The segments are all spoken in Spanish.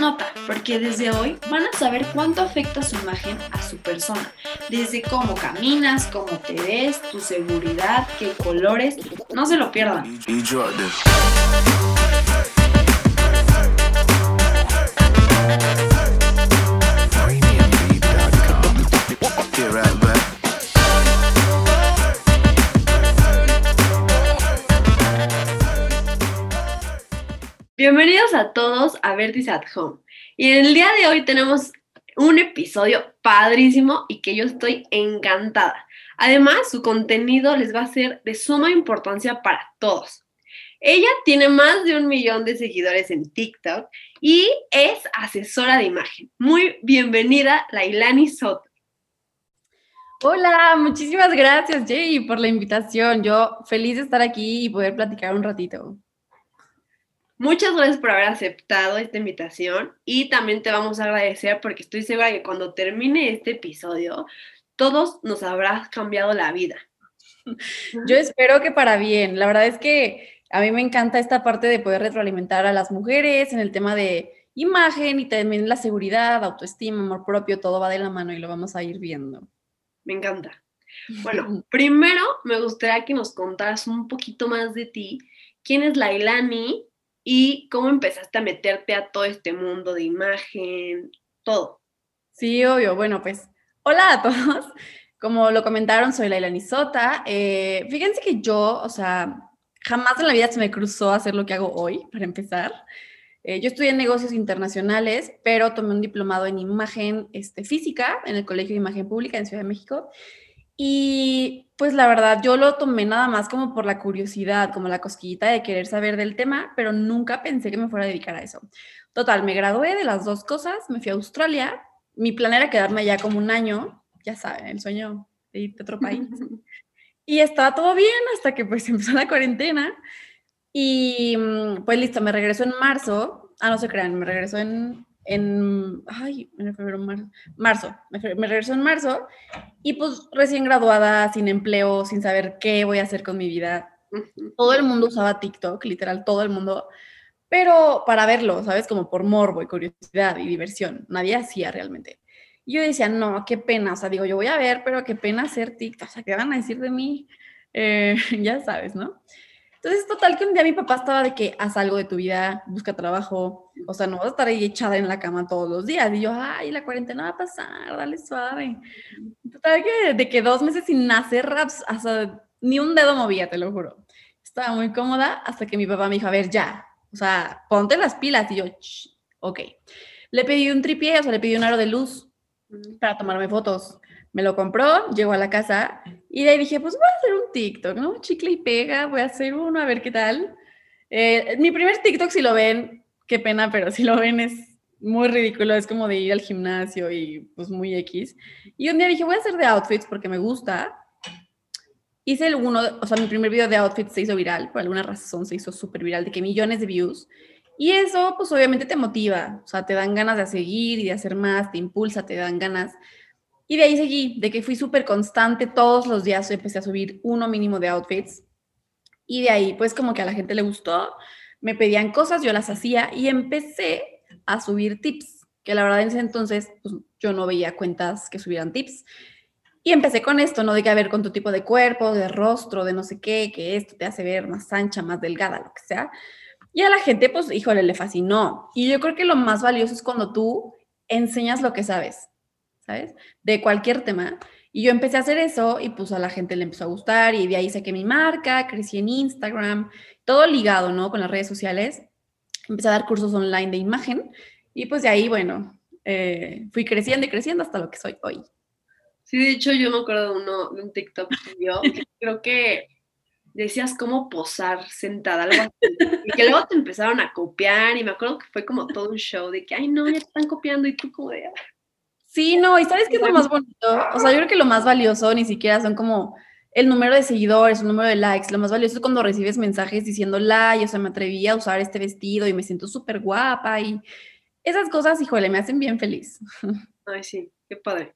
nota, porque desde hoy van a saber cuánto afecta su imagen a su persona. Desde cómo caminas, cómo te ves, tu seguridad, qué colores. No se lo pierdan. Bienvenidos a todos a Vertis at Home. Y en el día de hoy tenemos un episodio padrísimo y que yo estoy encantada. Además, su contenido les va a ser de suma importancia para todos. Ella tiene más de un millón de seguidores en TikTok y es asesora de imagen. Muy bienvenida, Lailani Soto. Hola, muchísimas gracias, Jay, por la invitación. Yo feliz de estar aquí y poder platicar un ratito. Muchas gracias por haber aceptado esta invitación y también te vamos a agradecer porque estoy segura que cuando termine este episodio, todos nos habrás cambiado la vida. Yo espero que para bien. La verdad es que a mí me encanta esta parte de poder retroalimentar a las mujeres en el tema de imagen y también la seguridad, autoestima, amor propio, todo va de la mano y lo vamos a ir viendo. Me encanta. Bueno, primero me gustaría que nos contaras un poquito más de ti. ¿Quién es Lailani y cómo empezaste a meterte a todo este mundo de imagen, todo. Sí, obvio. Bueno, pues hola a todos. Como lo comentaron, soy Laila Nisota. Eh, fíjense que yo, o sea, jamás en la vida se me cruzó hacer lo que hago hoy, para empezar. Eh, yo estudié negocios internacionales, pero tomé un diplomado en imagen este, física en el Colegio de Imagen Pública en Ciudad de México. Y pues la verdad, yo lo tomé nada más como por la curiosidad, como la cosquillita de querer saber del tema, pero nunca pensé que me fuera a dedicar a eso. Total, me gradué de las dos cosas, me fui a Australia, mi plan era quedarme allá como un año, ya saben, el sueño de ir a otro país. y estaba todo bien hasta que pues empezó la cuarentena y mm, pues listo, me regresó en marzo, ah, no se crean, me regresó en en, ay, en febrero, marzo, marzo, me, regresó en marzo y pues recién graduada, sin empleo, sin saber qué voy a hacer con mi vida. Todo el mundo usaba TikTok, literal, todo el mundo, pero para verlo, ¿sabes? Como por morbo y curiosidad y diversión, nadie hacía realmente. Y yo decía, no, qué pena, o sea, digo, yo voy a ver, pero qué pena hacer TikTok, o sea, ¿qué van a decir de mí? Eh, ya sabes, ¿no? Entonces, total que un día mi papá estaba de que haz algo de tu vida, busca trabajo, o sea, no vas a estar ahí echada en la cama todos los días. Y yo, ay, la cuarentena va a pasar, dale suave. Total que de que dos meses sin hacer raps, hasta ni un dedo movía, te lo juro. Estaba muy cómoda hasta que mi papá me dijo, a ver, ya, o sea, ponte las pilas. Y yo, ok. Le pedí un tripié, o sea, le pedí un aro de luz para tomarme fotos me lo compró, llegó a la casa y de ahí dije, pues voy a hacer un TikTok, ¿no? Chicle y pega, voy a hacer uno a ver qué tal. Eh, mi primer TikTok, si lo ven, qué pena, pero si lo ven es muy ridículo, es como de ir al gimnasio y pues muy X. Y un día dije, voy a hacer de outfits porque me gusta. Hice el uno, o sea, mi primer video de outfits se hizo viral, por alguna razón se hizo súper viral, de que millones de views. Y eso, pues obviamente te motiva, o sea, te dan ganas de seguir y de hacer más, te impulsa, te dan ganas. Y de ahí seguí, de que fui súper constante, todos los días empecé a subir uno mínimo de outfits. Y de ahí, pues como que a la gente le gustó, me pedían cosas, yo las hacía y empecé a subir tips, que la verdad en ese entonces pues, yo no veía cuentas que subieran tips. Y empecé con esto, ¿no? De que a ver con tu tipo de cuerpo, de rostro, de no sé qué, que esto te hace ver más ancha, más delgada, lo que sea. Y a la gente, pues, híjole, le fascinó. Y yo creo que lo más valioso es cuando tú enseñas lo que sabes. ¿sabes? De cualquier tema. Y yo empecé a hacer eso y pues a la gente le empezó a gustar y de ahí saqué mi marca, crecí en Instagram, todo ligado, ¿no? Con las redes sociales. Empecé a dar cursos online de imagen y pues de ahí, bueno, eh, fui creciendo y creciendo hasta lo que soy hoy. Sí, de hecho yo me acuerdo de, un TikTok yo, creo que decías cómo posar sentada, algo así, y que luego te empezaron a copiar y me acuerdo que fue como todo un show de que, ay no, ya te están copiando y tú como de, ah". Sí, no, y ¿sabes qué es lo más bonito? O sea, yo creo que lo más valioso ni siquiera son como el número de seguidores, el número de likes. Lo más valioso es cuando recibes mensajes diciendo, like, o sea, me atreví a usar este vestido y me siento súper guapa y esas cosas, híjole, me hacen bien feliz. Ay, sí, qué padre.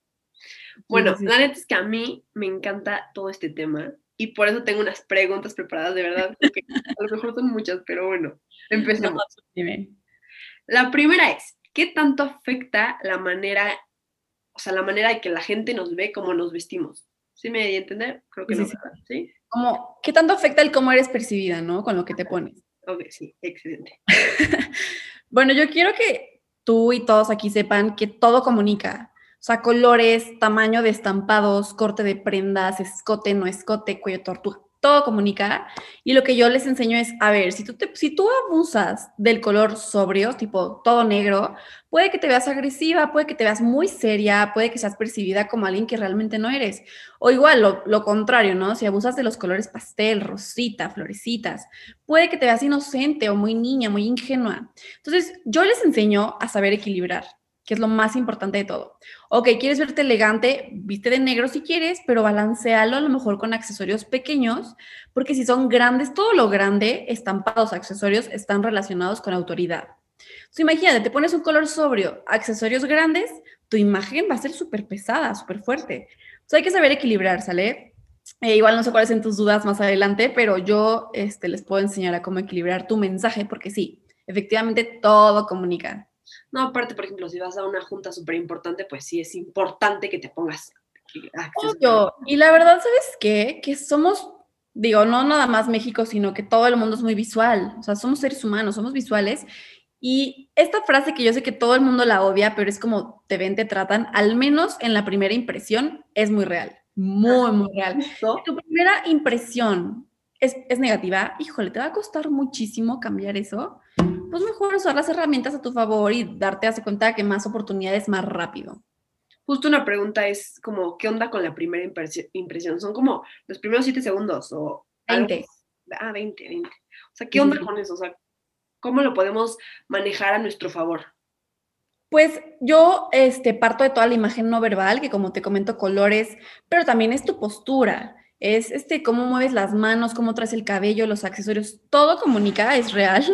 Bueno, la neta es que a mí me encanta todo este tema y por eso tengo unas preguntas preparadas, de verdad, porque a lo mejor son muchas, pero bueno, empecemos. La primera es, ¿qué tanto afecta la manera, o sea, la manera de que la gente nos ve como nos vestimos? ¿Sí me di a entender? Creo que Sí, no, sí. ¿verdad? ¿Sí? Como, ¿qué tanto afecta el cómo eres percibida, ¿no? Con lo que te pones. Ok, sí, excelente. Bueno, yo quiero que tú y todos aquí sepan que todo comunica. O sea, colores, tamaño de estampados, corte de prendas, escote, no escote, cuello tortuga, todo comunica. Y lo que yo les enseño es, a ver, si tú, te- si tú abusas del color sobrio, tipo todo negro, puede que te veas agresiva, puede que te veas muy seria, puede que seas percibida como alguien que realmente no eres. O igual, lo, lo contrario, ¿no? Si abusas de los colores pastel, rosita, florecitas, puede que te veas inocente o muy niña, muy ingenua. Entonces, yo les enseño a saber equilibrar, que es lo más importante de todo. Ok, quieres verte elegante, viste de negro si quieres, pero balancealo a lo mejor con accesorios pequeños, porque si son grandes, todo lo grande, estampados, accesorios, están relacionados con autoridad. Entonces, imagínate, te pones un color sobrio, accesorios grandes, tu imagen va a ser súper pesada, súper fuerte. Entonces, hay que saber equilibrar, ¿sale? Eh, igual no sé cuáles son tus dudas más adelante, pero yo este, les puedo enseñar a cómo equilibrar tu mensaje, porque sí, efectivamente todo comunica. No, aparte, por ejemplo, si vas a una junta súper importante, pues sí es importante que te pongas accesorios. Obvio. Y la verdad, ¿sabes qué? Que somos, digo, no nada más México, sino que todo el mundo es muy visual. O sea, somos seres humanos, somos visuales. Y esta frase que yo sé que todo el mundo la odia, pero es como te ven, te tratan, al menos en la primera impresión, es muy real. Muy, muy real. Tu primera impresión es, es negativa, híjole, te va a costar muchísimo cambiar eso. Pues mejor usar las herramientas a tu favor y darte hace cuenta que más oportunidades más rápido. Justo una pregunta es como, ¿qué onda con la primera impresi- impresión? ¿Son como los primeros siete segundos o... algo 20. más? Ah, 20, 20. O sea, ¿qué onda con eso? O sea, ¿cómo lo podemos manejar a nuestro favor? Pues yo este, parto de toda la imagen no verbal, que como te comento, colores, pero también es tu postura, es este, cómo mueves las manos, cómo traes el cabello, los accesorios, todo comunica, es real.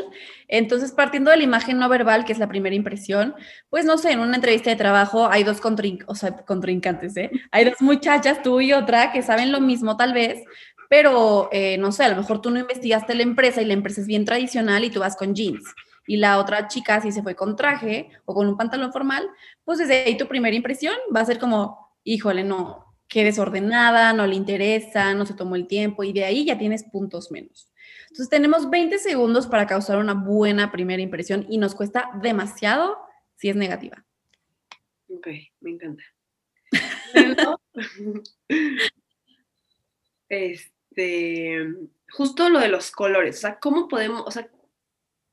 Entonces, partiendo de la imagen no verbal, que es la primera impresión, pues no sé, en una entrevista de trabajo hay dos contrin- o sea, contrincantes, ¿eh? Hay dos muchachas, tú y otra, que saben lo mismo tal vez, pero eh, no sé, a lo mejor tú no investigaste la empresa y la empresa es bien tradicional y tú vas con jeans y la otra chica si se fue con traje o con un pantalón formal, pues desde ahí tu primera impresión va a ser como, híjole, no, qué desordenada, no le interesa, no se tomó el tiempo y de ahí ya tienes puntos menos. Entonces tenemos 20 segundos para causar una buena primera impresión y nos cuesta demasiado si es negativa. Ok, me encanta. Este, justo lo de los colores, o sea, ¿cómo podemos, o sea,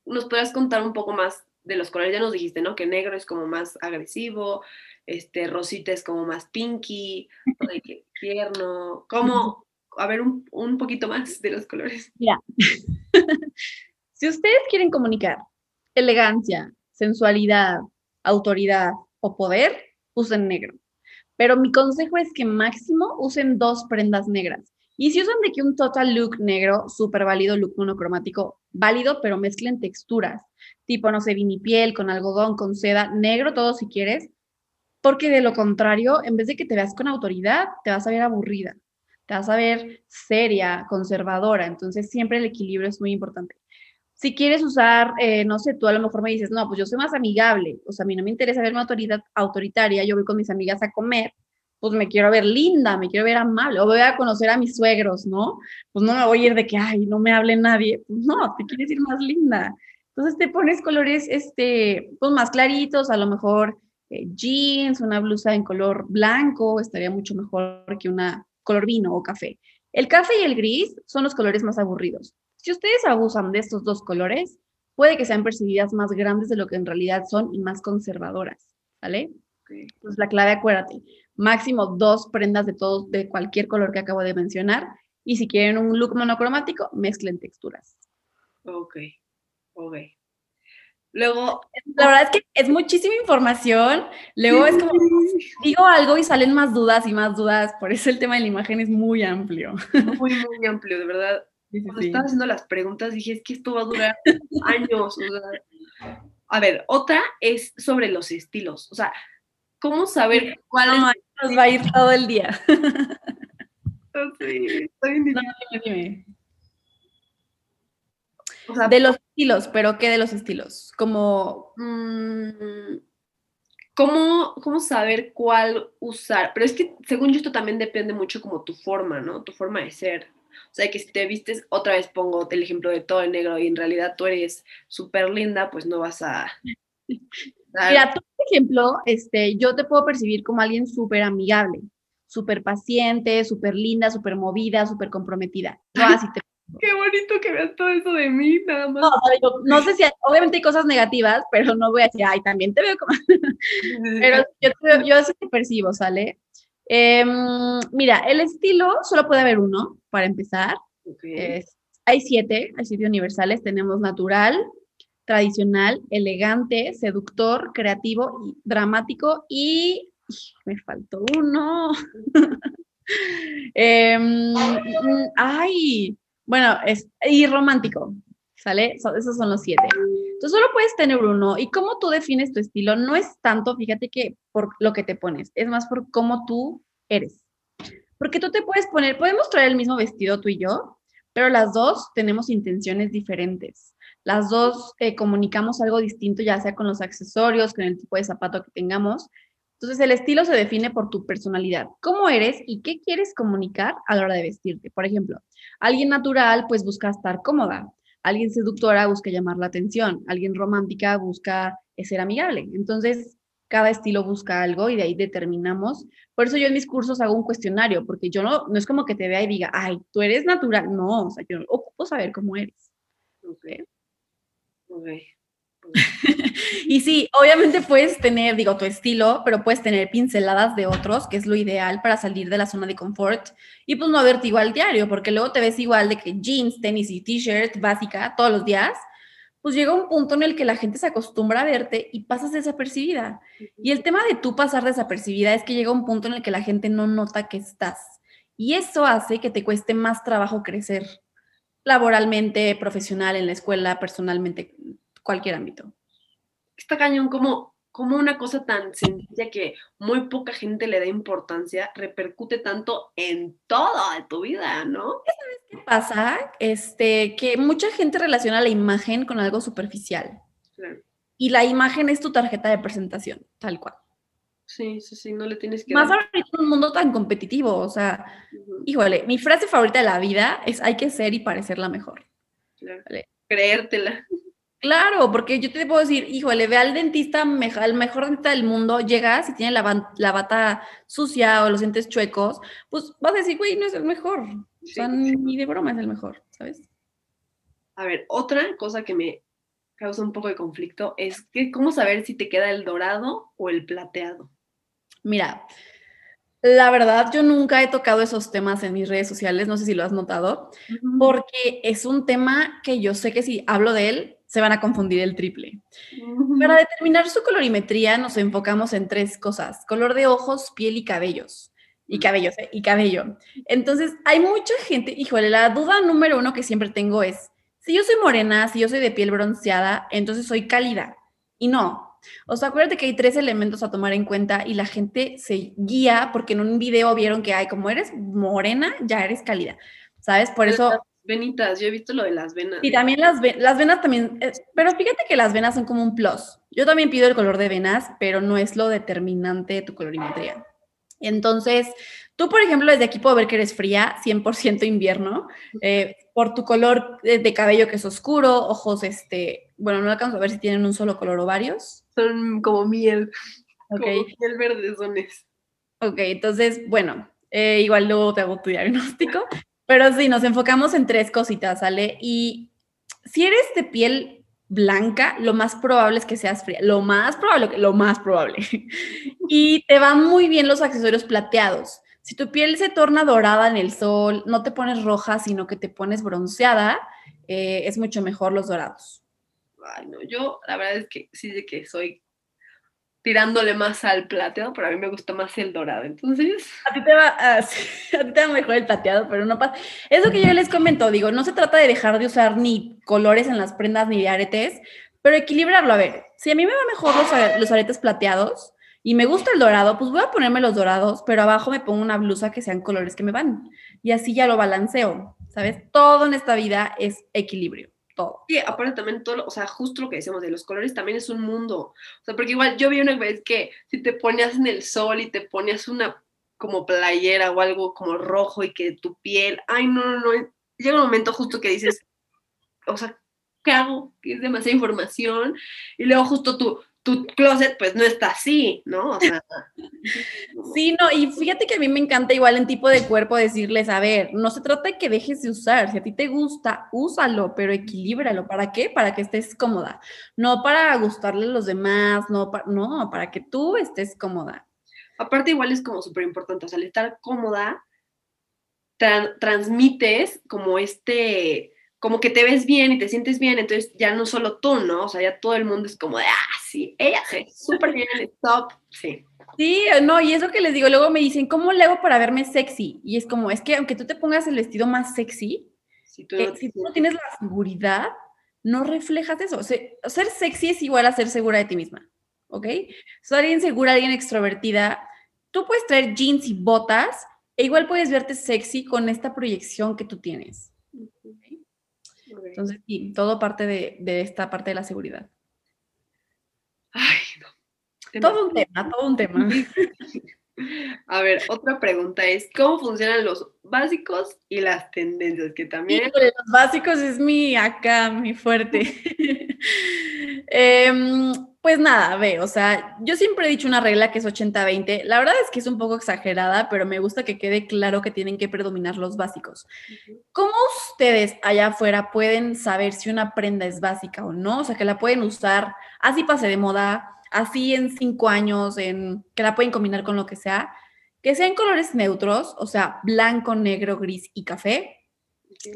nos podrás contar un poco más de los colores? Ya nos dijiste, ¿no? Que negro es como más agresivo, este, rosita es como más pinky, de que tierno, ¿cómo? A ver, un, un poquito más de los colores. Si ustedes quieren comunicar elegancia, sensualidad, autoridad o poder, usen negro. Pero mi consejo es que máximo usen dos prendas negras. Y si usan de que un total look negro, súper válido, look monocromático, válido, pero mezclen texturas, tipo, no sé, vinipiel, con algodón, con seda, negro todo si quieres, porque de lo contrario, en vez de que te veas con autoridad, te vas a ver aburrida, te vas a ver seria, conservadora, entonces siempre el equilibrio es muy importante. Si quieres usar, eh, no sé, tú a lo mejor me dices, no, pues yo soy más amigable, o sea, a mí no me interesa verme autoridad, autoritaria, yo voy con mis amigas a comer, pues me quiero ver linda, me quiero ver amable, o voy a conocer a mis suegros, ¿no? Pues no me voy a ir de que, ay, no me hable nadie, pues no, te quieres ir más linda. Entonces te pones colores, este, pues más claritos, a lo mejor eh, jeans, una blusa en color blanco, estaría mucho mejor que una color vino o café. El café y el gris son los colores más aburridos. Si ustedes abusan de estos dos colores, puede que sean percibidas más grandes de lo que en realidad son y más conservadoras, ¿vale? Okay. Entonces la clave, acuérdate, máximo dos prendas de todos, de cualquier color que acabo de mencionar. Y si quieren un look monocromático, mezclen texturas. Ok, ok. Luego, la verdad es que es muchísima información. Luego es como, digo algo y salen más dudas y más dudas. Por eso el tema de la imagen es muy amplio. Muy, muy amplio, de verdad. Cuando sí. estaba haciendo las preguntas dije, es que esto va a durar años. o sea. A ver, otra es sobre los estilos. O sea, ¿cómo saber cuál No, nos va a ir todo el día. Sí, está bien No, difícil. dime, dime. O sea, De los estilos, pero ¿qué de los estilos? Como, mm, ¿cómo, ¿cómo saber cuál usar? Pero es que según yo esto también depende mucho como tu forma, ¿no? Tu forma de ser. O sea, que si te vistes, otra vez pongo el ejemplo de todo en negro y en realidad tú eres súper linda, pues no vas a... Mira, tú, por ejemplo, este, yo te puedo percibir como alguien súper amigable, súper paciente, súper linda, súper movida, súper comprometida. No, así te Qué bonito que veas todo eso de mí, nada más. No, no sé si, obviamente hay cosas negativas, pero no voy a decir, ay, también te veo como... pero yo, yo así te percibo, ¿sale? Em, mira, el estilo solo puede haber uno, para empezar. hay siete, hay siete universales. Tenemos natural, tradicional, elegante, seductor, creativo, dramático y... Me faltó uno. Em, ay, bueno, es, y romántico, ¿sale? esos son los siete. Entonces solo puedes tener uno. ¿Y cómo tú defines tu estilo? No es tanto, fíjate que por lo que te pones, es más por cómo tú eres. Porque tú te puedes poner, podemos traer el mismo vestido tú y yo, pero las dos tenemos intenciones diferentes. Las dos eh, comunicamos algo distinto, ya sea con los accesorios, con el tipo de zapato que tengamos. Entonces, el estilo se define por tu personalidad, cómo eres y qué quieres comunicar a la hora de vestirte. Por ejemplo, alguien natural, pues busca estar cómoda. Alguien seductora busca llamar la atención. Alguien romántica busca ser amigable. Entonces, cada estilo busca algo y de ahí determinamos. Por eso yo en mis cursos hago un cuestionario, porque yo no, es como que te vea y diga, ay, tú eres natural. No, o sea, yo ocupo saber cómo eres. Ok. Ok. y sí, obviamente puedes tener, digo, tu estilo, pero puedes tener pinceladas de otros, que es lo ideal para salir de la zona de confort y pues no verte igual diario, porque luego te ves igual de que jeans, tenis y t-shirt básica todos los días, pues llega un punto en el que la gente se acostumbra a verte y pasas desapercibida. Y el tema de tú pasar desapercibida es que llega un punto en el que la gente no nota que estás. Y eso hace que te cueste más trabajo crecer laboralmente, profesional, en la escuela, personalmente, cualquier ámbito. Está cañón como, como una cosa tan sencilla que muy poca gente le da importancia, repercute tanto en toda tu vida, ¿no? ¿Sabes qué pasa? Este, que mucha gente relaciona la imagen con algo superficial. Y la imagen es tu tarjeta de presentación, tal cual. Sí, sí, sí, no le tienes que... Más ahorita en un mundo tan competitivo, o sea, híjole, mi frase favorita de la vida es hay que ser y parecer la mejor. Creértela. Claro, porque yo te puedo decir, híjole, ve al dentista, el mejor dentista del mundo, llegas y tiene la, la bata sucia o los dientes chuecos, pues vas a decir, güey, no es el mejor. O sea, ni de broma es el mejor, ¿sabes? A ver, otra cosa que me causa un poco de conflicto es que cómo saber si te queda el dorado o el plateado. Mira, la verdad, yo nunca he tocado esos temas en mis redes sociales, no sé si lo has notado, porque es un tema que yo sé que si hablo de él, se van a confundir el triple. Para determinar su colorimetría nos enfocamos en tres cosas, color de ojos, piel y cabellos. Y cabellos, ¿eh? Y cabello. Entonces, hay mucha gente, híjole, la duda número uno que siempre tengo es, si yo soy morena, si yo soy de piel bronceada, entonces soy cálida. Y no. O sea, acuérdate que hay tres elementos a tomar en cuenta y la gente se guía porque en un video vieron que, hay como eres morena, ya eres cálida. ¿Sabes? Por eso venitas, yo he visto lo de las venas. Y también las, las venas también, eh, pero fíjate que las venas son como un plus. Yo también pido el color de venas, pero no es lo determinante de tu colorimetría. Entonces, tú, por ejemplo, desde aquí puedo ver que eres fría, 100% invierno, eh, por tu color de, cabello que es oscuro, ojos, este, bueno, no alcanzo a ver si tienen un solo color o varios. Son como miel. Ok. Como miel verde son Ok, entonces, bueno, eh, igual luego te hago tu diagnóstico, pero sí, nos enfocamos en tres cositas, ¿sale? Y si eres de piel blanca, lo más probable es que seas fría. Lo más probable, lo más probable. y te van muy bien los accesorios plateados. Si tu piel se torna dorada en el sol, no te pones roja, sino que te pones bronceada, eh, es mucho mejor los dorados. Ay, no, yo la verdad es que sí de que soy tirándole más al plateado, pero a mí me gusta más el dorado. Entonces. A ti te va, a, ti te va mejor el plateado, pero no pasa. Eso que yo les comento, digo, no se trata de dejar de usar ni colores en las prendas ni de aretes, pero equilibrarlo. A ver, si a mí me va mejor los, los aretes plateados y me gusta el dorado, pues voy a ponerme los dorados, pero abajo me pongo una blusa que sean colores que me van. Y así ya lo balanceo, ¿sabes? Todo en esta vida es equilibrio todo. Sí, aparte también todo, o sea, justo lo que decíamos de los colores también es un mundo. O sea, porque igual yo vi una vez que si te ponías en el sol y te ponías una como playera o algo como rojo y que tu piel, ay, no, no, no, llega un momento justo que dices, o sea, ¿qué hago? Que es demasiada información. Y luego justo tu, tu closet pues no está así, ¿no? O sea, Sí, no, y fíjate que a mí me encanta igual en tipo de cuerpo decirles, a ver, no se trata de que dejes de usar, si a ti te gusta, úsalo, pero equilíbralo. ¿Para qué? Para que estés cómoda, no para gustarle a los demás, no, pa- no, para que tú estés cómoda. aparte igual es como súper importante, o sea, al estar cómoda, tran- transmites como este, como que te ves bien y te sientes bien, entonces ya no solo tú, ¿no? O sea, ya todo el mundo es como de, ah, sí, ella se súper bien, stop, sí. Sí, no, y eso que les digo, luego me dicen, ¿cómo le hago para verme sexy? Y es como, es que aunque tú te pongas el vestido más sexy, Si tú eh, no- si tú no tienes la seguridad, no reflejas eso. O sea, ser sexy es igual a ser segura de ti misma, ¿ok? Ser alguien segura, alguien extrovertida, tú puedes traer jeans y botas e igual puedes verte sexy con esta proyección que tú tienes. Entonces, sí, todo parte de, de esta parte de la seguridad. Ay, no. Todo un tema, todo un tema. A ver, otra pregunta es, ¿cómo funcionan los básicos y las tendencias? Que también... Híjole, los básicos es mi acá, mi fuerte. Em, pues nada, ve, o sea, yo siempre he dicho una regla que es 80-20. La verdad es que es un poco exagerada, pero me gusta que quede claro que tienen que predominar los básicos. ¿Cómo ustedes allá afuera pueden saber si una prenda es básica o no? O sea, que la pueden usar, así pase de moda, así en cinco años, en, que la pueden combinar con lo que sea, que sean colores neutros, o sea, blanco, negro, gris y café,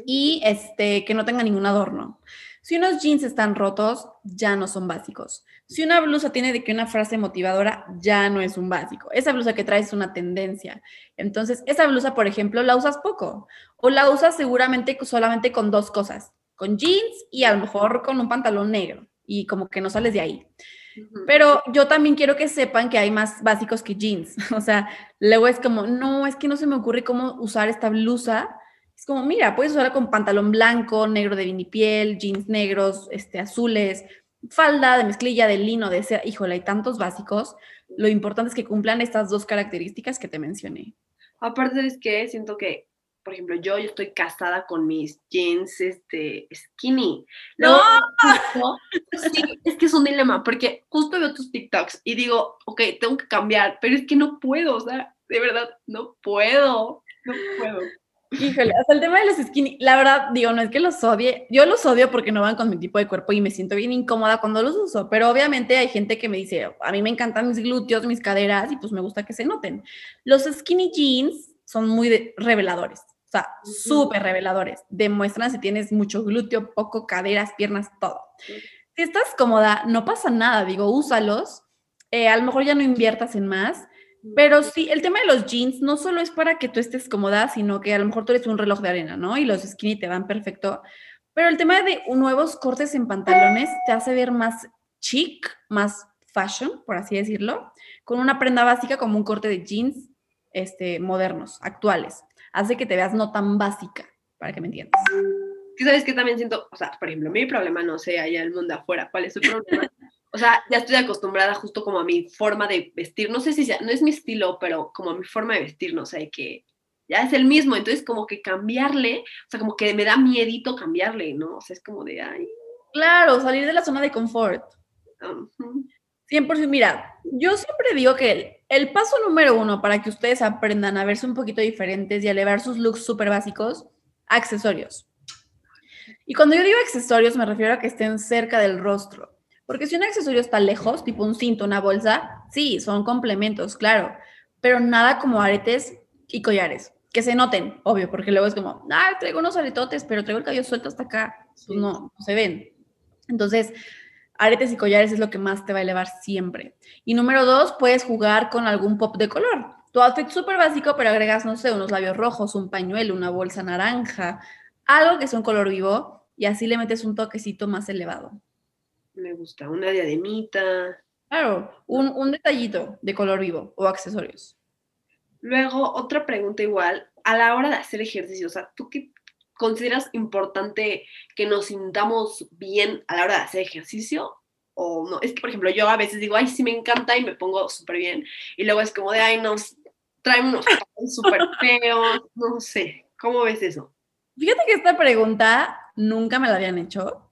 y este, que no tenga ningún adorno. Si unos jeans están rotos, ya no son básicos. Si una blusa tiene de que una frase motivadora, ya no es un básico. Esa blusa que traes es una tendencia. Entonces, esa blusa, por ejemplo, la usas poco o la usas seguramente solamente con dos cosas, con jeans y a lo mejor con un pantalón negro y como que no sales de ahí. Pero yo también quiero que sepan que hay más básicos que jeans. O sea, luego es como, no, es que no se me ocurre cómo usar esta blusa. Es como, mira, puedes usarla con pantalón blanco, negro de vinipiel, jeans negros, este, azules, falda de mezclilla, de lino, de seda. Híjole, hay tantos básicos. Lo importante es que cumplan estas dos características que te mencioné. Aparte es que siento que, por ejemplo, yo, yo estoy casada con mis jeans este, skinny. ¡No! justo- sí, es que es un dilema, porque justo veo tus TikToks y digo, ok, tengo que cambiar, pero es que no puedo, o sea, de verdad, no puedo, no puedo. Híjole, hasta el tema de los skinny, la verdad, digo, no es que los odie, yo los odio porque no van con mi tipo de cuerpo y me siento bien incómoda cuando los uso, pero obviamente hay gente que me dice, a mí me encantan mis glúteos, mis caderas y pues me gusta que se noten. Los skinny jeans son muy reveladores, sea, súper reveladores, demuestran si tienes mucho glúteo, poco caderas, piernas, todo. Si estás cómoda, no pasa nada, digo, úsalos, eh, a lo mejor ya no inviertas en más, pero sí, el tema de los jeans no solo es para que tú estés cómoda, sino que a lo mejor tú eres un reloj de arena, ¿no? Y los skinny te van perfecto. Pero el tema de nuevos cortes en pantalones te hace ver más chic, más fashion, por así decirlo, con una prenda básica como un corte de jeans este, modernos, actuales. Hace que te veas no tan básica, para que me entiendas. Que sabes que también siento, o sea, por ejemplo, mi problema, no sé, allá el mundo afuera, ¿cuál es su problema? O sea, ya estoy acostumbrada justo como a mi forma de vestir, no sé si sea, no es mi estilo, pero como a mi forma de vestir, no sé, que ya es el mismo, entonces como que cambiarle, o sea, como que me da miedito cambiarle, ¿no? O sea, es como de, ay, Claro, salir de la zona de confort. ujú, 100%, mira, yo siempre digo que el, paso número uno para que ustedes aprendan a verse un poquito diferentes y a elevar sus looks súper básicos, accesorios. Y cuando yo digo accesorios me refiero a que estén cerca del rostro. Porque si un accesorio está lejos, tipo un cinto, una bolsa, sí, son complementos, claro, pero nada como aretes y collares. Que se noten, obvio, porque luego es como, ah, traigo unos aretotes, pero traigo el cabello suelto hasta acá. Pues no, no se ven. Entonces, aretes y collares es lo que más te va a elevar siempre. Y número dos, puedes jugar con algún pop de color. Tu outfit súper básico, pero agregas, no sé, unos labios rojos, un pañuelo, una bolsa naranja, algo que sea un color vivo y así le metes un toquecito más elevado. me gusta, una diademita. Claro, un, un detallito de color vivo o accesorios. Luego, otra pregunta igual, a la hora de hacer ejercicio, o sea, ¿tú qué, ¿consideras importante que nos sintamos bien a la hora de hacer ejercicio? O no, es que por ejemplo yo a veces digo, ay, sí me encanta y me pongo súper bien. Y luego es como de, ay, nos traen unos súper feos, no sé. ¿Cómo ves eso? Fíjate que esta pregunta nunca me la habían hecho.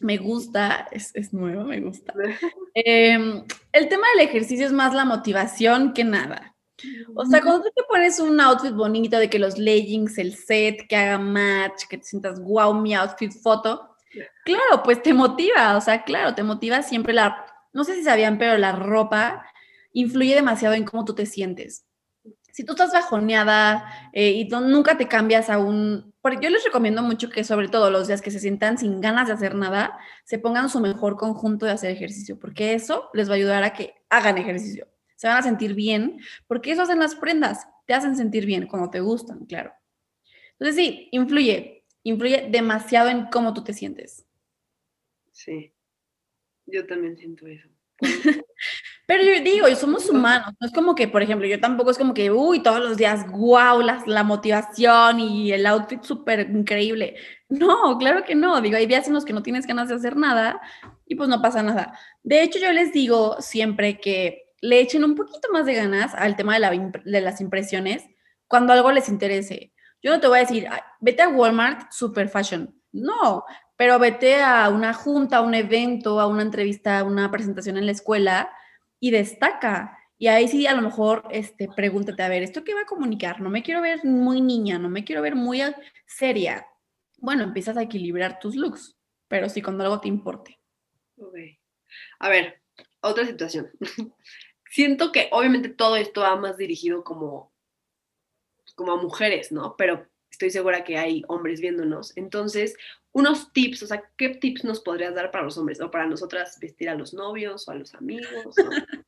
Me gusta, es, es nueva, me gusta. Em, el tema del ejercicio es más la motivación que nada. O sea, cuando tú te pones un outfit bonito de que los leggings, el set, que haga match, que te sientas wow, mi outfit foto, claro, pues te motiva, o sea, claro, te motiva siempre la, no sé si sabían, pero la ropa influye demasiado en cómo tú te sientes. Si tú estás bajoneada eh, y nunca te cambias a un, porque yo les recomiendo mucho que sobre todo los días que se sientan sin ganas de hacer nada, se pongan su mejor conjunto de hacer ejercicio, porque eso les va a ayudar a que hagan ejercicio se van a sentir bien, porque eso hacen las prendas, te hacen sentir bien cuando te gustan, claro. Entonces sí, influye, influye demasiado en cómo tú te sientes. Sí, yo también siento eso. Pero yo digo, somos humanos, no es como que, por ejemplo, yo tampoco es como que, uy, todos los días, wow, la, la motivación y el outfit súper increíble. No, claro que no, digo, hay días en los que no tienes ganas de hacer nada y pues no pasa nada. De hecho, yo les digo siempre que le echen un poquito más de ganas al tema de, las impresiones cuando algo les interese. Yo no te voy a decir, vete a Walmart Super Fashion. No, pero vete a una junta, a un evento, a una entrevista, a una presentación en la escuela y destaca. Y ahí sí, a lo mejor, este, pregúntate, a ver, ¿esto qué va a comunicar? No me quiero ver muy niña, no me quiero ver muy seria. Bueno, empiezas a equilibrar tus looks, pero sí cuando algo te importe. A ver, otra situación. siento que obviamente todo esto va más dirigido como, como a mujeres, ¿no? Pero estoy segura que hay hombres viéndonos. Entonces, unos tips, o sea, ¿qué tips nos podrías dar para los hombres o para nosotras vestir a los novios o a los amigos?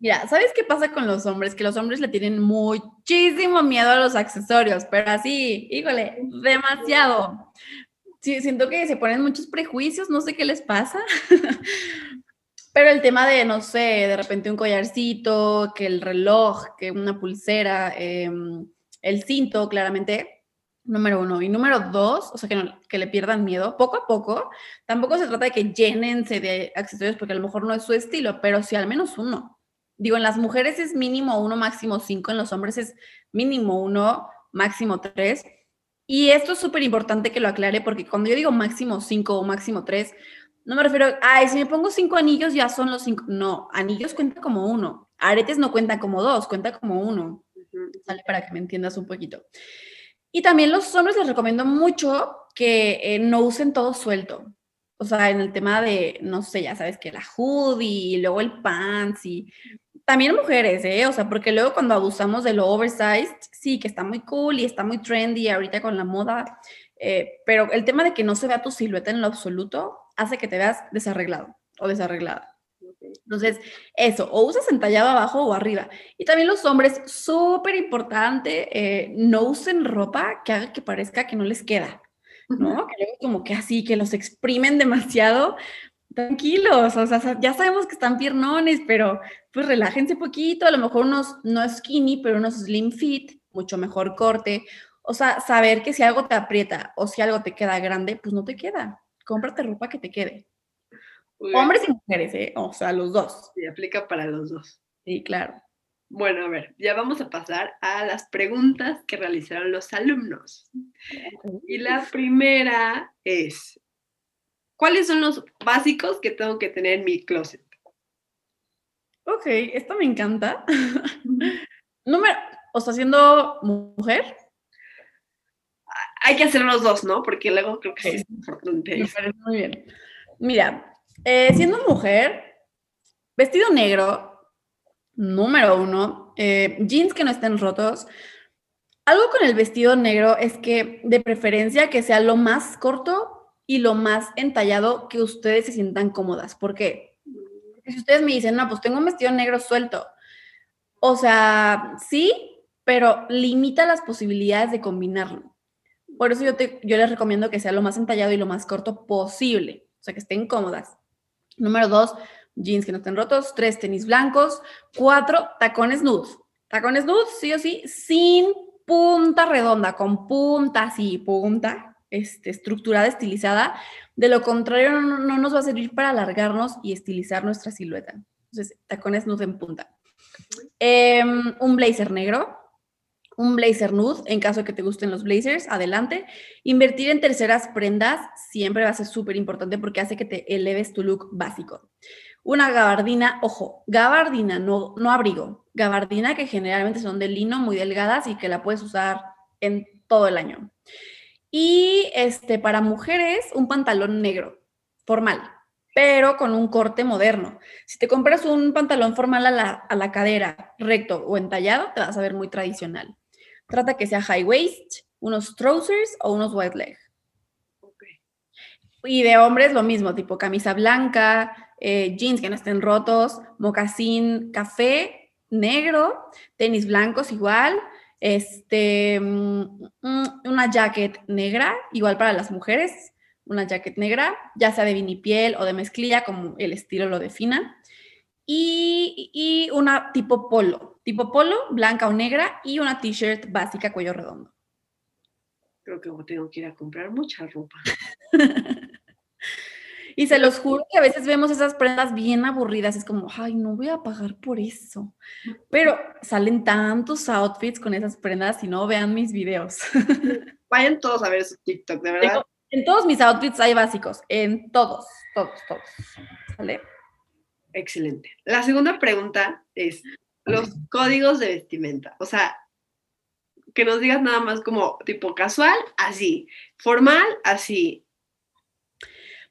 Mira, ¿sabes qué pasa con los hombres? Que los hombres le tienen muchísimo miedo a los accesorios, pero así, híjole, demasiado. Sí, siento que se ponen muchos prejuicios, no sé qué les pasa, Pero el tema de, no sé, de repente un collarcito, que el reloj, que una pulsera, em, el cinto, claramente, número uno. Y número dos, o sea, que, que le pierdan miedo, poco a poco. Tampoco se trata de que llénense de accesorios porque a lo mejor no es su estilo, pero sí al menos uno. Digo, en las mujeres es mínimo uno, máximo cinco, en los hombres es mínimo uno, máximo tres. Y esto es súper importante que lo aclare porque cuando yo digo máximo cinco o máximo tres, no me refiero, ay, si me pongo cinco anillos ya son los cinco. No, anillos cuenta como uno. Aretes no cuentan como dos, cuenta como uno. Sale para que me entiendas un poquito. Y también los hombres les recomiendo mucho que eh, no usen todo suelto. O sea, en el tema de, no sé, ya sabes que la hoodie, y luego el pants y también mujeres, ¿eh? O sea, porque luego cuando abusamos de lo oversized, sí, que está muy cool y está muy trendy ahorita con la moda, eh, pero el tema de que no se vea tu silueta en lo absoluto, hace que te veas desarreglado o desarreglada. Entonces, eso, o usas entallado abajo o arriba. Y también los hombres, súper importante, eh, no usen ropa que haga que parezca que no les queda, ¿no? Que luego como que así, que los exprimen demasiado. Tranquilos, o sea, ya sabemos que están piernones, pero pues relájense poquito, a lo mejor unos, no skinny, pero unos slim fit, mucho mejor corte. O sea, saber que si algo te aprieta o si algo te queda grande, pues no te queda cómprate ropa que te quede. Hombres y mujeres, ¿eh? O sea, los dos. Sí, aplica para los dos. Sí, claro. Bueno, a ver, ya vamos a pasar a las preguntas que realizaron los alumnos. Y la primera es, ¿cuáles son los básicos que tengo que tener en mi closet? Ok, esto me encanta. Número, o sea, siendo mujer, hay que hacer los dos, ¿no? Porque luego creo que sí, es importante. Me parece muy bien. Mira, eh, siendo mujer, vestido negro, número uno, eh, jeans que no estén rotos. Algo con el vestido negro es que de preferencia que sea lo más corto y lo más entallado que ustedes se sientan cómodas. ¿Por qué? Porque si ustedes me dicen, no, pues tengo un vestido negro suelto. O sea, sí, pero limita las posibilidades de combinarlo. Por eso yo, yo les recomiendo que sea lo más entallado y lo más corto posible, o sea, que estén cómodas. Número dos, jeans que no estén rotos. Tres, tenis blancos. Cuatro, tacones nudes. Tacones nudes, sí o sí, sin punta redonda, con punta así, punta, este, estructurada, estilizada. De lo contrario, no, no nos va a servir para alargarnos y estilizar nuestra silueta. Entonces, tacones nude en punta. Em, un blazer negro, un blazer nude, en caso de que te gusten los blazers, adelante. Invertir en terceras prendas siempre va a ser súper importante porque hace que te eleves tu look básico. Una gabardina, ojo, gabardina, no, no abrigo, gabardina que generalmente son de lino, muy delgadas y que la puedes usar en todo el año. Y este, para mujeres, un pantalón negro, formal, pero con un corte moderno. Si te compras un pantalón formal a la, a la cadera, recto o entallado, te vas a ver muy tradicional. Trata que sea high waist, unos trousers o unos white leg. Y de hombres lo mismo, tipo camisa blanca, eh, jeans que no estén rotos, mocasín café, negro, tenis blancos igual, este, mm, mm, una jacket negra, igual para las mujeres, una jacket negra, ya sea de vinipiel o de mezclilla, como el estilo lo defina, y, y una tipo polo, tipo polo, blanca o negra, y una t-shirt básica cuello redondo. Creo que tengo que ir a comprar mucha ropa. Y se los juro que a veces vemos esas prendas bien aburridas, es como, ay, no voy a pagar por eso. Pero salen tantos outfits con esas prendas y no vean mis videos. Vayan todos a ver su TikTok, de verdad. En todos mis outfits hay básicos, en todos, todos, todos. ¿Sale? Excelente. La segunda pregunta es los códigos de vestimenta. O sea, que nos digas nada más como tipo casual, así, formal, así,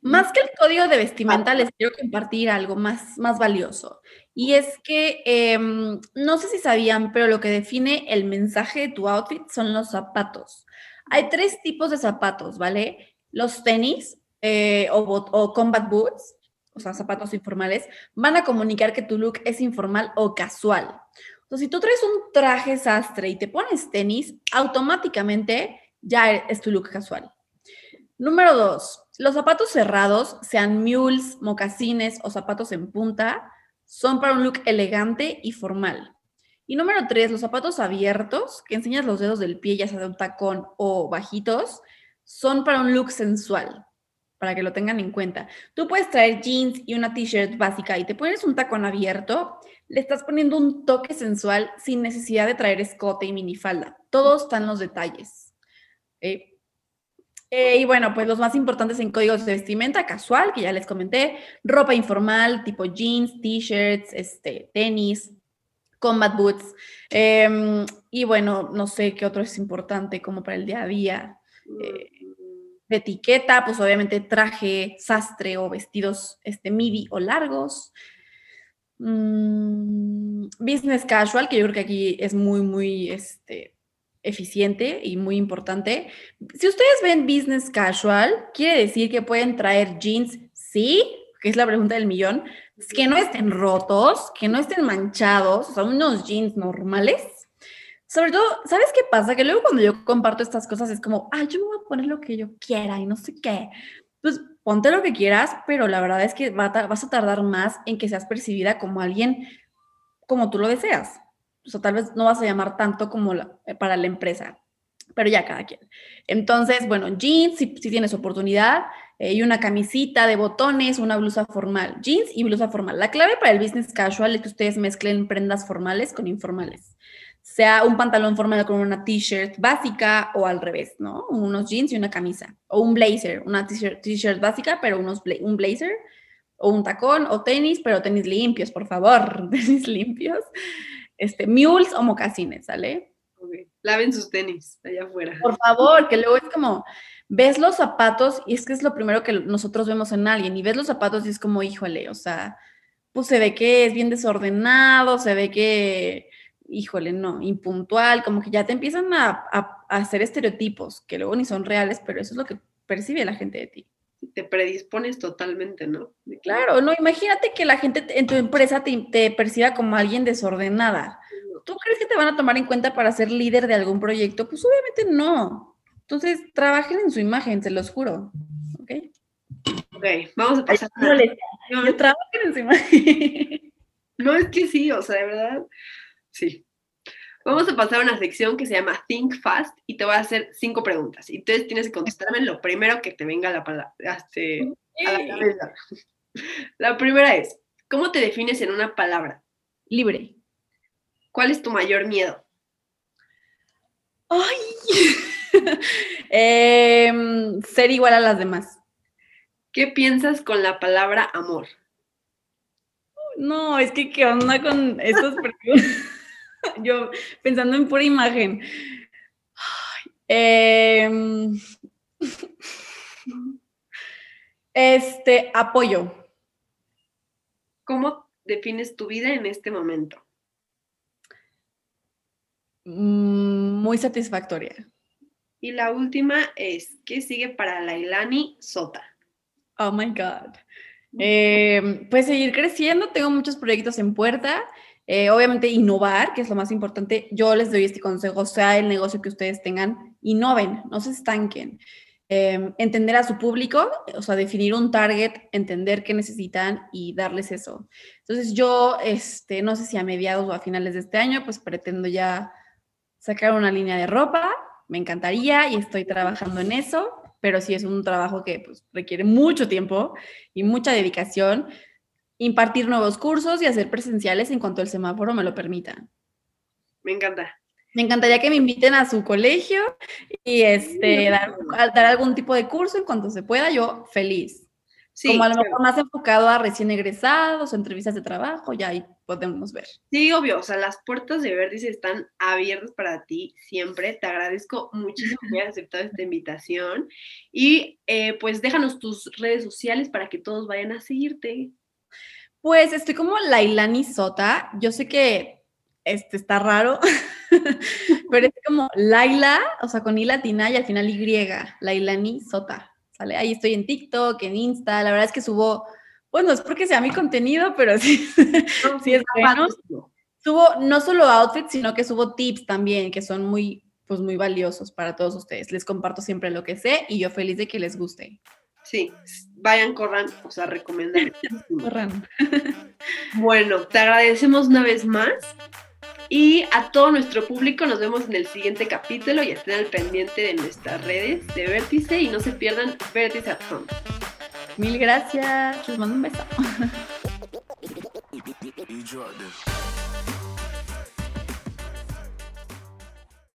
más que el código de vestimenta, les quiero compartir algo más, más valioso. Y es que em, no sé si sabían, pero lo que define el mensaje de tu outfit son los zapatos. Hay tres tipos de zapatos, ¿vale? Los tenis eh, o, o combat boots, o sea, zapatos informales, van a comunicar que tu look es informal o casual. Entonces, si tú traes un traje sastre y te pones tenis, automáticamente ya es tu look casual. Número dos, los zapatos cerrados, sean mules, mocasines o zapatos en punta, son para un look elegante y formal. Y número tres, los zapatos abiertos, que enseñas los dedos del pie, ya sea de un tacón o bajitos, son para un look sensual, para que lo tengan en cuenta. Tú puedes traer jeans y una t-shirt básica y te pones un tacón abierto, le estás poniendo un toque sensual sin necesidad de traer escote y minifalda. Todos están los detalles. ¿eh? Eh, y bueno, pues los más importantes en códigos de vestimenta, casual, que ya les comenté, ropa informal, tipo jeans, t-shirts, este, tenis, combat boots. Em, y bueno, no sé qué otro es importante como para el día a día. Eh, de etiqueta, pues obviamente traje, sastre o vestidos este, midi o largos. Mm, business casual, que yo creo que aquí es muy, muy, este, eficiente y muy importante. Si ustedes ven business casual, quiere decir que pueden traer jeans, sí, que es la pregunta del millón, que no estén rotos, que no estén manchados, son unos jeans normales. Sobre todo, ¿sabes qué pasa? Que luego cuando yo comparto estas cosas es como, ah, yo me voy a poner lo que yo quiera y no sé qué. Pues ponte lo que quieras, pero la verdad es que vas a tardar más en que seas percibida como alguien como tú lo deseas o tal vez no vas a llamar tanto como eh, para la empresa, pero ya cada quien. Entonces, bueno, jeans, si, tienes oportunidad, eh, y una camisita de botones, una blusa formal, jeans y blusa formal. La clave para el business casual es que ustedes mezclen prendas formales con informales. Sea un pantalón formal con una t-shirt básica o al revés, ¿no? Unos jeans y una camisa. O un blazer, una t-shirt básica, pero unos un blazer. O un tacón o tenis, pero tenis limpios, por favor, tenis limpios este, mules o mocasines, ¿sale? Laven sus tenis allá afuera. Por favor, que luego es como, ves los zapatos y es que es lo primero que nosotros vemos en alguien y ves los zapatos y es como, híjole, o sea, pues se ve que es bien desordenado, se ve que, híjole, no, impuntual, como que ya te empiezan a, a hacer estereotipos que luego ni son reales, pero eso es lo que percibe la gente de ti te predispones totalmente, ¿no? Claro, no, imagínate que la gente en tu empresa te, perciba como alguien desordenada. ¿Tú crees que te van a tomar en cuenta para ser líder de algún proyecto? Pues obviamente no. Entonces, trabajen en su imagen, se los juro. ¿Ok? Ok, vamos a pasar. No, no, trabajen en su imagen. No, es que sí, o sea, de verdad, sí. Vamos a pasar a una sección que se llama Think Fast y te voy a hacer cinco preguntas. Y entonces tienes que contestarme lo primero que te venga a la, pala- este, a la cabeza. La primera es, ¿cómo te defines en una palabra? Libre. ¿Cuál es tu mayor miedo? ¡Ay! Em, ser igual a las demás. ¿Qué piensas con la palabra amor? No, es que qué onda con estas preguntas. Yo pensando en pura imagen. Em, este, apoyo. ¿Cómo defines tu vida en este momento? Mm, Muy satisfactoria. Y la última es, ¿qué sigue para Lailani Sota? Oh my God. Eh, pues seguir creciendo, tengo muchos proyectos en puerta. Eh, obviamente innovar, que es lo más importante. Yo les doy este consejo, sea el negocio que ustedes tengan, innoven, no se estanquen. Eh, entender a su público, o sea, definir un target, entender qué necesitan y darles eso. Entonces yo, este, no sé si a mediados o a finales de este año, pues pretendo ya sacar una línea de ropa. Me encantaría y estoy trabajando en eso pero sí es un trabajo que pues, requiere mucho tiempo y mucha dedicación. Impartir nuevos cursos y hacer presenciales en cuanto el semáforo me lo permita. Me encanta. Me encantaría que me inviten a su colegio y este, dar, dar algún tipo de curso en cuanto se pueda, yo feliz. Sí, Como a lo claro. mejor más enfocado a recién egresados entrevistas de trabajo, ya ahí podemos ver. Sí, obvio, o sea, las puertas de Vértice están abiertas para ti siempre. Te agradezco muchísimo que hayas aceptado esta invitación. Y eh, pues déjanos tus redes sociales para que todos vayan a seguirte. Pues estoy como Lailani Sota. Yo sé que este está raro, pero es como Laila, o sea, con I latina y al final Y, Lailani Sota. ¿Sale? Ahí estoy en TikTok, en Insta. La verdad es que subo, pues no es porque sea mi contenido, pero sí, sí es bueno. Subo no solo outfits, sino que subo tips también, que son muy, pues muy valiosos para todos ustedes. Les comparto siempre lo que sé y yo feliz de que les guste. Sí, vayan, corran, o sea, recomendar. Corran. Bueno, te agradecemos una vez más. Y a todo nuestro público nos vemos en el siguiente capítulo y estén al pendiente de nuestras redes de Vértice y no se pierdan Vértice at Home. Mil gracias. Les mando un beso.